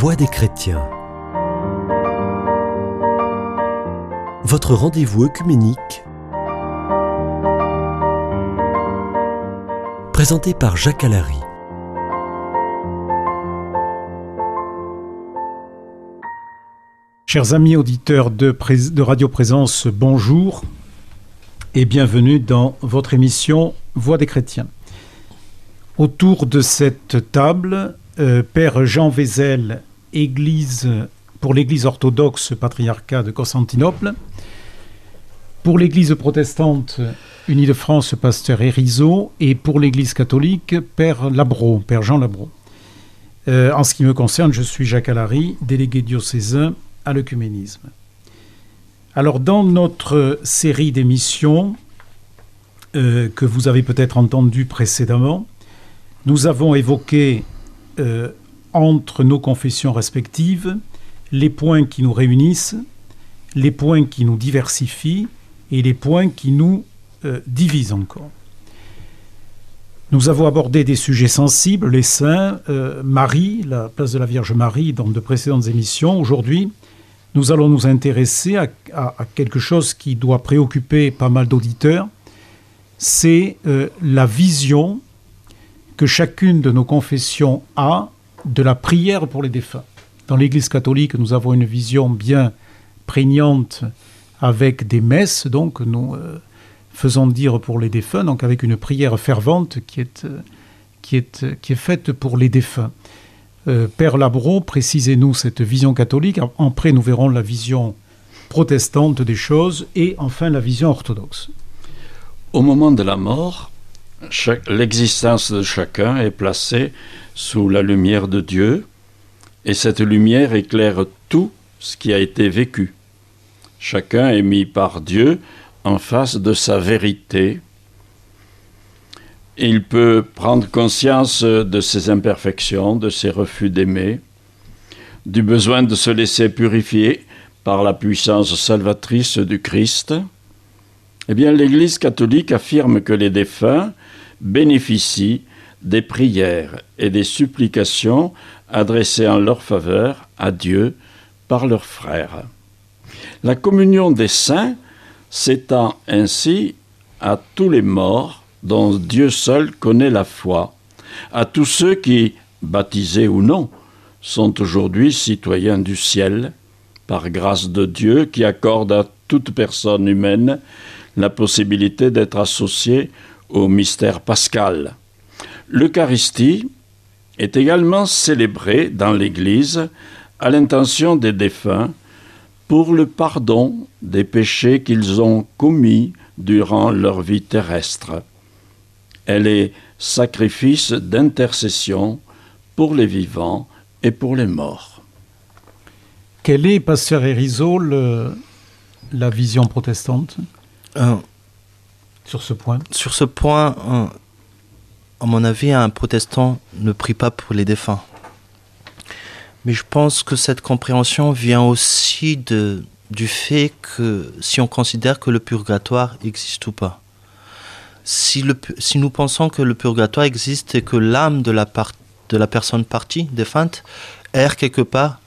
Voix des chrétiens. Votre rendez-vous œcuménique. Présenté par Jacques Allary. Chers amis auditeurs de, de Radio Présence, bonjour et bienvenue dans votre émission Voix des chrétiens. Autour de cette table, euh, Père Jean Vézel, Église, pour l'Église orthodoxe patriarcat de Constantinople, pour l'Église protestante unie de France, Pasteur Erizo, et pour l'Église catholique, Père Labro, Père Jean Labro. Euh, en ce qui me concerne, je suis Jacques Allary, délégué diocésain à l'œcuménisme. Alors, dans notre série d'émissions euh, que vous avez peut-être entendues précédemment, nous avons évoqué euh, entre nos confessions respectives les points qui nous réunissent, les points qui nous diversifient et les points qui nous euh, divisent encore. Nous avons abordé des sujets sensibles, les saints, Marie, la place de la Vierge Marie dans de précédentes émissions. Aujourd'hui, nous allons nous intéresser à, quelque chose qui doit préoccuper pas mal d'auditeurs, c'est euh, la vision que chacune de nos confessions a de la prière pour les défunts. Dans l'Église catholique, nous avons une vision bien prégnante avec des messes, donc nous euh, faisons dire pour les défunts, donc avec une prière fervente qui est, euh, qui est, qui est faite pour les défunts. Euh, Père Labro, précisez-nous cette vision catholique. Après, nous verrons la vision protestante des choses et enfin la vision orthodoxe. Au moment de la mort, l'existence de chacun est placée sous la lumière de Dieu et cette lumière éclaire tout ce qui a été vécu. Chacun est mis par Dieu en face de sa vérité il peut prendre conscience de ses imperfections, de ses refus d'aimer, du besoin de se laisser purifier par la puissance salvatrice du Christ. Eh bien, l'Église catholique affirme que les défunts bénéficient des prières et des supplications adressées en leur faveur à Dieu par leurs frères. La communion des saints s'étend ainsi à tous les morts dont Dieu seul connaît la foi, à tous ceux qui, baptisés ou non, sont aujourd'hui citoyens du ciel, par grâce de Dieu qui accorde à toute personne humaine la possibilité d'être associée au mystère pascal. L'Eucharistie est également célébrée dans l'Église à l'intention des défunts pour le pardon des péchés qu'ils ont commis durant leur vie terrestre. Elle est sacrifice d'intercession pour les vivants et pour les morts. Quelle est, Pasteur Erizo, la vision protestante euh, sur ce point? Sur ce point, euh, à mon avis, un protestant ne prie pas pour les défunts. Mais je pense que cette compréhension vient aussi de, du fait que si on considère que le purgatoire existe ou pas si, nous pensons que le purgatoire existe et que l'âme de de la personne partie, défunte, erre quelque part,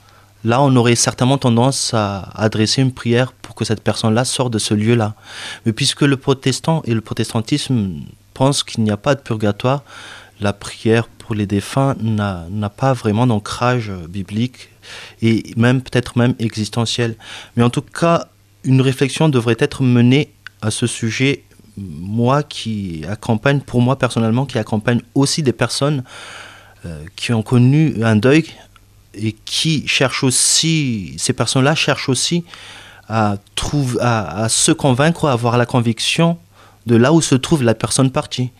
là on aurait certainement tendance à adresser une prière pour que cette personne-là sorte de ce lieu-là. Mais puisque le protestant et le protestantisme pensent qu'il n'y a pas de purgatoire, la prière pour les défunts n'a pas vraiment d'ancrage biblique et même peut-être même existentiel. Mais en tout cas, une réflexion devrait être menée à ce sujet moi qui accompagne, pour moi personnellement, qui accompagne aussi des personnes euh, qui ont connu un deuil et qui cherchent aussi, ces personnes-là cherchent aussi à, trouver, à, se convaincre, à avoir la conviction de là où se trouve la personne partie.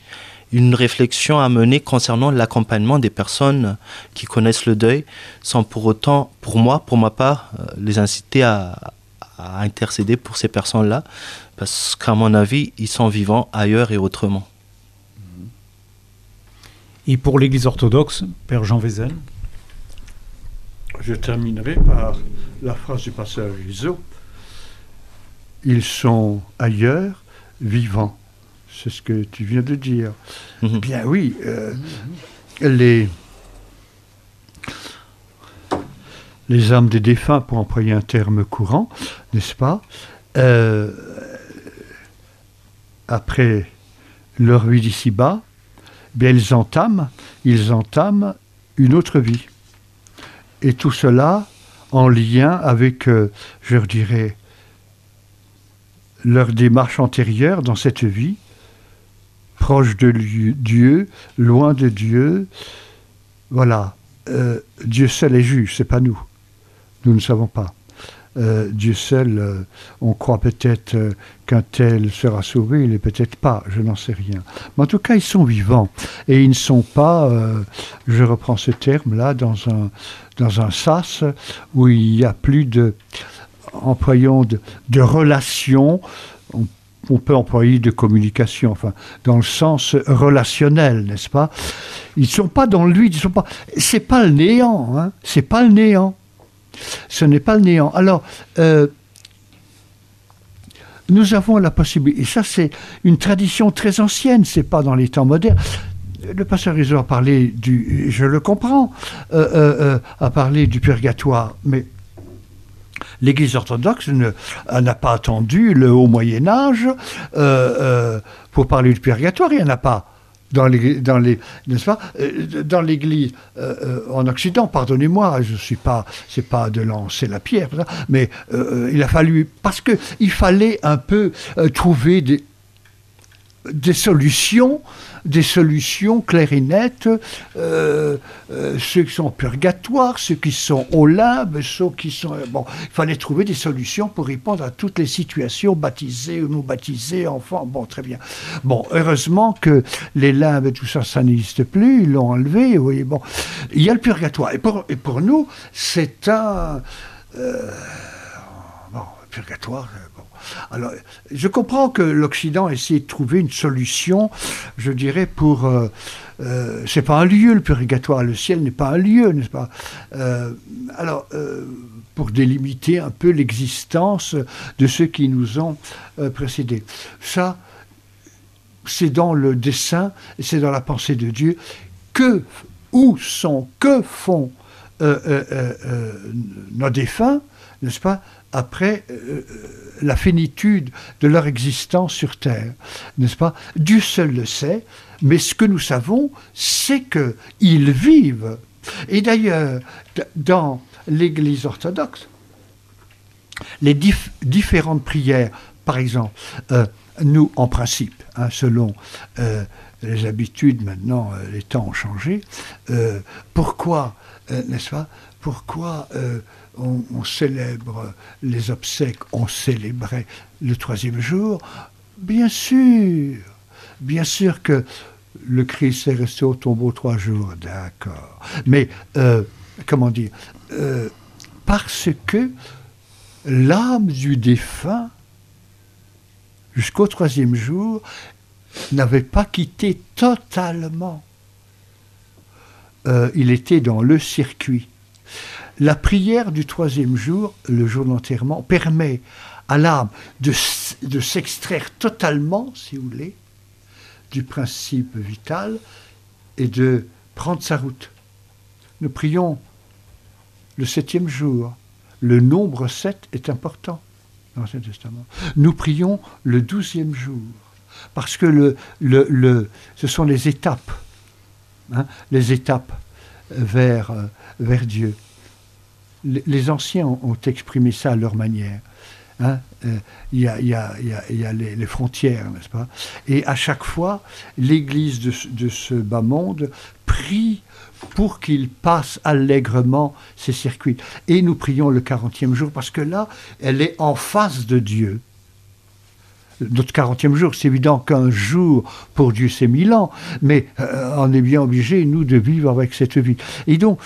Une réflexion à mener concernant l'accompagnement des personnes qui connaissent le deuil, sans pour autant, pour moi, pour ma part, euh, les inciter à, à intercéder pour ces personnes-là, parce qu'à mon avis, ils sont vivants ailleurs et autrement. Et pour l'Église orthodoxe, Père Jean Vézel? Je terminerai par la phrase du pasteur Rizzo. Ils sont ailleurs, vivants. C'est ce que tu viens de dire. Mhm. Bien oui, euh, les, les âmes des défunts, pour employer un terme courant, n'est-ce pas euh, Après leur vie d'ici-bas, bien, ils entament, ils entament une autre vie. Et tout cela en lien avec, euh, je dirais, leur démarche antérieure dans cette vie, proche de Dieu, loin de Dieu. Voilà, euh, Dieu seul est juge, c'est pas nous. Nous ne savons pas. Euh, Dieu seul, euh, on croit peut-être qu'un tel sera sauvé, il n'est peut-être pas, je n'en sais rien. Mais en tout cas, ils sont vivants et ils ne sont pas, je reprends ce terme-là, dans un, dans un sas où il n'y a plus de, employons de, relations, on, peut employer de communication, enfin, dans le sens relationnel, n'est-ce pas? Ils ne sont pas dans lui, ils sont pas. C'est pas le néant, hein C'est pas le néant. Ce n'est pas le néant. Alors. Euh, nous avons la possibilité, et ça c'est une tradition très ancienne, c'est pas dans les temps modernes, le pasteur Rizzo a parlé du, je le comprends, euh, euh, a parlé du purgatoire, mais l'Église orthodoxe n'a pas attendu le haut Moyen Âge euh, euh, pour parler du purgatoire. Il n'y en a pas dans les, euh, dans l'Église en Occident. Pardonnez-moi, je suis pas, c'est pas de lancer la pierre, mais il a fallu parce que il fallait un peu trouver des des solutions des solutions claires et nettes, euh, euh, ceux qui sont purgatoires, ceux qui sont au limbe, ceux qui sont... Bon, il fallait trouver des solutions pour répondre à toutes les situations, baptisés ou non baptisés, enfants, bon, très bien. Bon, heureusement que les limbes et tout ça, ça n'existe plus, ils l'ont enlevé, vous voyez, bon. Il y a le purgatoire, et pour, et pour nous, c'est un... Euh, bon, purgatoire, alors, je comprends que l'Occident essaie de trouver une solution, je dirais, pour. Euh, euh, c'est pas un lieu, le purgatoire. Le ciel n'est pas un lieu, n'est-ce pas? Euh, Alors, pour délimiter un peu l'existence de ceux qui nous ont précédés. Ça, c'est dans le dessin, c'est dans la pensée de Dieu. Que, où sont, que font nos défunts, n'est-ce pas, après euh, la finitude de leur existence sur Terre, n'est-ce pas? Dieu seul le sait, mais ce que nous savons, c'est qu'ils vivent. Et d'ailleurs, dans l'Église orthodoxe, les différentes prières, par exemple, euh, nous, en principe, hein, selon euh, les habitudes, maintenant, les temps ont changé, pourquoi, n'est-ce pas Pourquoi on, célèbre les obsèques, on célébrait le troisième jour? Bien sûr, bien sûr que le Christ est resté au tombeau trois jours, d'accord. Mais, euh, comment dire, euh, parce que l'âme du défunt, jusqu'au troisième jour, n'avait pas quitté totalement. Euh, il était dans le circuit. La prière du troisième jour, le jour d'enterrement, permet à l'âme de, s'extraire totalement, si vous voulez, du principe vital et de prendre sa route. Nous prions le septième jour. Le nombre sept est important dans l'Ancien Testament. Nous prions le douzième jour, parce que ce sont les étapes, hein, les étapes vers, euh, vers Dieu les anciens ont, exprimé ça à leur manière. Il y, a, les, frontières, n'est-ce pas? Et à chaque fois, l'Église de, ce bas monde prie pour qu'il passe allègrement ces circuits. Et nous prions le 40e jour parce que là, elle est en face de Dieu. Notre 40e jour, c'est évident qu'un jour pour Dieu c'est mille ans, mais euh, on est bien obligé, nous, de vivre avec cette vie. Et donc,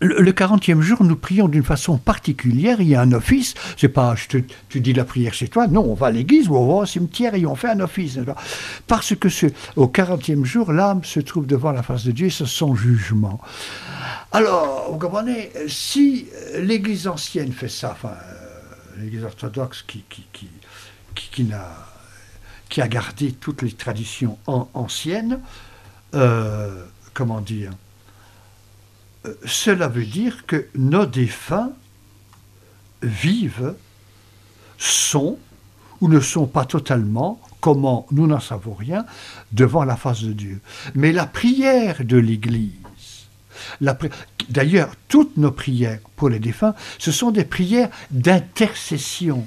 le, 40e jour, nous prions d'une façon particulière. Il y a un office. C'est pas, tu dis la prière chez toi. Non, on va à l'église ou on va au cimetière et on fait un office. Parce que au 40e jour, l'âme se trouve devant la face de Dieu c'est son jugement. Alors, vous comprenez, si l'église ancienne fait ça, euh, l'église orthodoxe qui, qui, qui, qui, a gardé toutes les traditions anciennes, euh, comment dire, cela veut dire que nos défunts vivent, sont ou ne sont pas totalement, comment nous n'en savons rien, devant la face de Dieu. Mais la prière de l'Église, D'ailleurs, toutes nos prières pour les défunts, ce sont des prières d'intercession.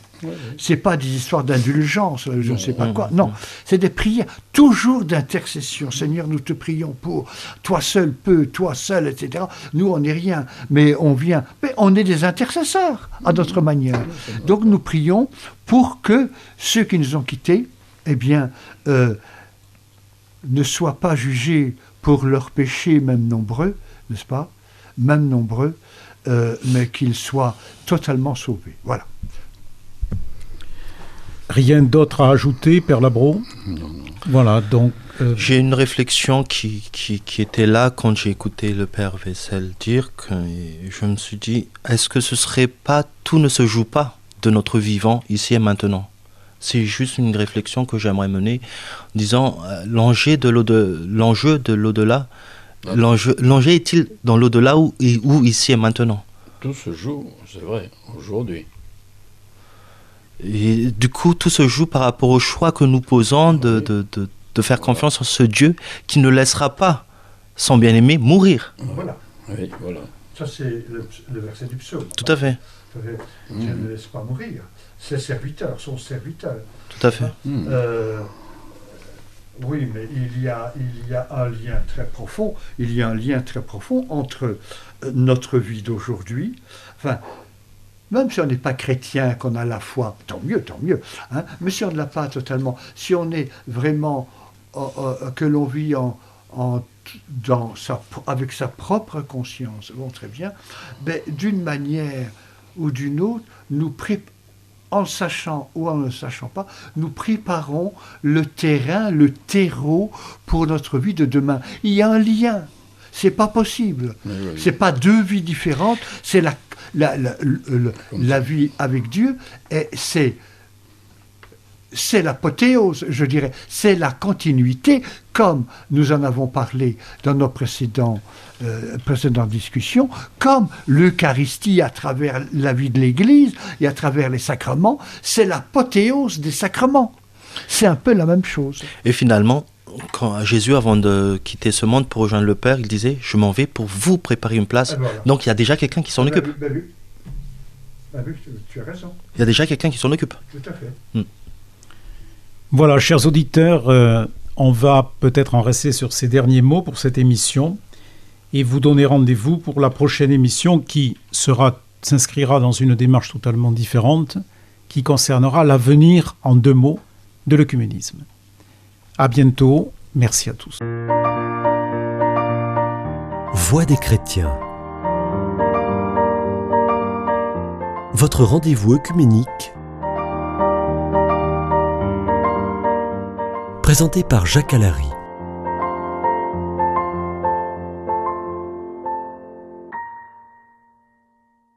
Ce n'est pas des histoires d'indulgence, je ne sais pas quoi. Non, c'est des prières toujours d'intercession. Seigneur, nous te prions pour toi seul peux, toi seul, etc. Nous, on n'est rien, mais on vient. Mais on est des intercesseurs à notre manière. Donc nous prions pour que ceux qui nous ont quittés, eh bien, euh, ne soient pas jugés pour leurs péchés, même nombreux, n'est-ce pas Même nombreux, euh, mais qu'ils soient totalement sauvés. Voilà. Rien d'autre à ajouter, Père Labro? Voilà, donc. Euh, j'ai une réflexion qui, qui, était là quand j'ai écouté le Père Vessel dire que je me suis dit est-ce que ce serait pas tout ne se joue pas de notre vivant ici et maintenant? C'est juste une réflexion que j'aimerais mener, en disant euh, l'enjeu de l'au-delà, L'enjeu est-il dans l'au-delà ou, ici et maintenant? Tout se joue, c'est vrai, aujourd'hui. Et du coup, tout se joue par rapport au choix que nous posons de, de, de, faire confiance en ce Dieu qui ne laissera pas son bien-aimé mourir. Voilà. Oui, voilà. Ça, c'est le, verset du psaume. Tout à fait. Dieu ne laisse pas mourir. Ses serviteurs, son serviteur. Tout à fait. Euh, oui, mais il y, a, il y a un lien très profond. Il y a un lien très profond entre euh, notre vie d'aujourd'hui. Enfin, même si on n'est pas chrétien, qu'on a la foi, tant mieux, tant mieux. Hein, mais si on ne l'a pas totalement, si on est vraiment euh, euh, que l'on vit en, avec sa propre conscience, bon, très bien, d'une manière ou d'une autre, nous préparons en sachant ou en ne sachant pas, nous préparons le terrain, le terreau pour notre vie de demain. Il y a un lien. C'est pas possible. C'est pas deux vies différentes. C'est la, la, la, vie avec Dieu et c'est c'est l'apothéose, je dirais, c'est la continuité, comme nous en avons parlé dans nos précédents, euh, précédentes discussions, comme l'Eucharistie à travers la vie de l'Église et à travers les sacrements, c'est l'apothéose des sacrements. C'est un peu la même chose. Et finalement, quand Jésus, avant de quitter ce monde pour rejoindre le Père, il disait Je m'en vais pour vous préparer une place. Donc il y a déjà quelqu'un qui s'en occupe. tu as raison. Il y a déjà quelqu'un qui s'en occupe. Tout à fait. Hmm. Voilà, chers auditeurs, euh, on va peut-être en rester sur ces derniers mots pour cette émission et vous donner rendez-vous pour la prochaine émission qui s'inscrira dans une démarche totalement différente qui concernera l'avenir en deux mots de l'œcuménisme. À bientôt, merci à tous. Voix des chrétiens. Votre rendez-vous œcuménique présenté par Jacques Alary.